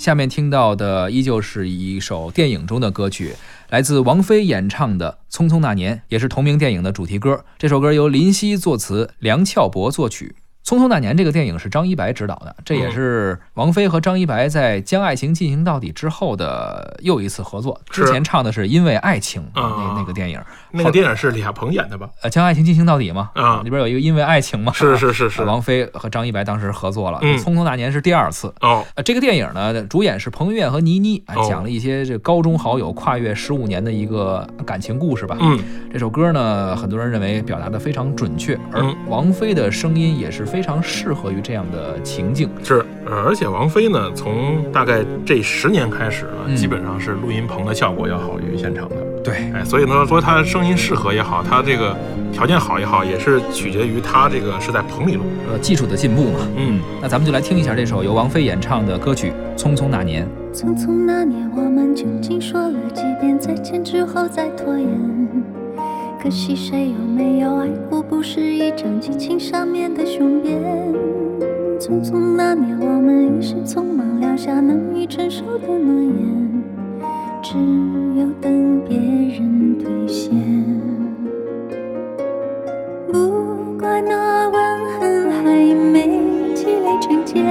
下面听到的依旧是一首电影中的歌曲，来自王菲演唱的《匆匆那年》，也是同名电影的主题歌。这首歌由林夕作词，梁翘柏作曲。《匆匆那年》这个电影是张一白执导的，这也是王菲和张一白在《将爱情进行到底》之后的又一次合作。之前唱的是《因为爱情》那那个电影，那个电影是李亚鹏演的吧？呃，《将爱情进行到底》嘛，啊，里边有一个《因为爱情》嘛，是是是是。王菲和张一白当时合作了，《匆匆那年》是第二次。哦，呃，这个电影呢，主演是彭于晏和倪妮，啊，讲了一些这高中好友跨越十五年的一个感情故事吧。嗯，这首歌呢，很多人认为表达的非常准确，而王菲的声音也是非常适合。于这样的情境是，而且王菲呢，从大概这十年开始了，基本上是录音棚的效果要好于现场的。对，哎，所以呢，说她声音适合也好，她这个条件好也好，也是取决于她这个是在棚里录，呃，技术的进步嘛。嗯，那咱们就来听一下这首由王菲演唱的歌曲《匆匆那年》。匆匆那年，我们究竟说了几遍再见之后再拖延？可惜谁有没有爱过？不是一张激情上面的雄辩。匆匆那年，我们一时匆忙撂下难以承受的诺言，只有等别人兑现。不怪那吻痕还没积累成茧，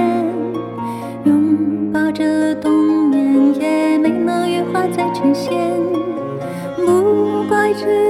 拥抱着冬眠也没能羽化再成仙。不怪这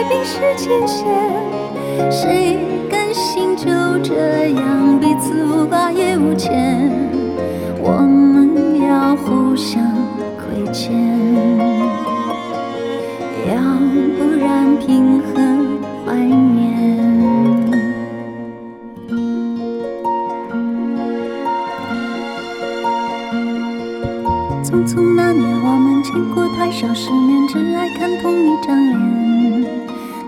快冰释前嫌。谁甘心就这样彼此无挂也无牵？我们要互相亏欠，要不然凭何怀念？匆匆那年，我们见过太少世面，只爱看同一张脸。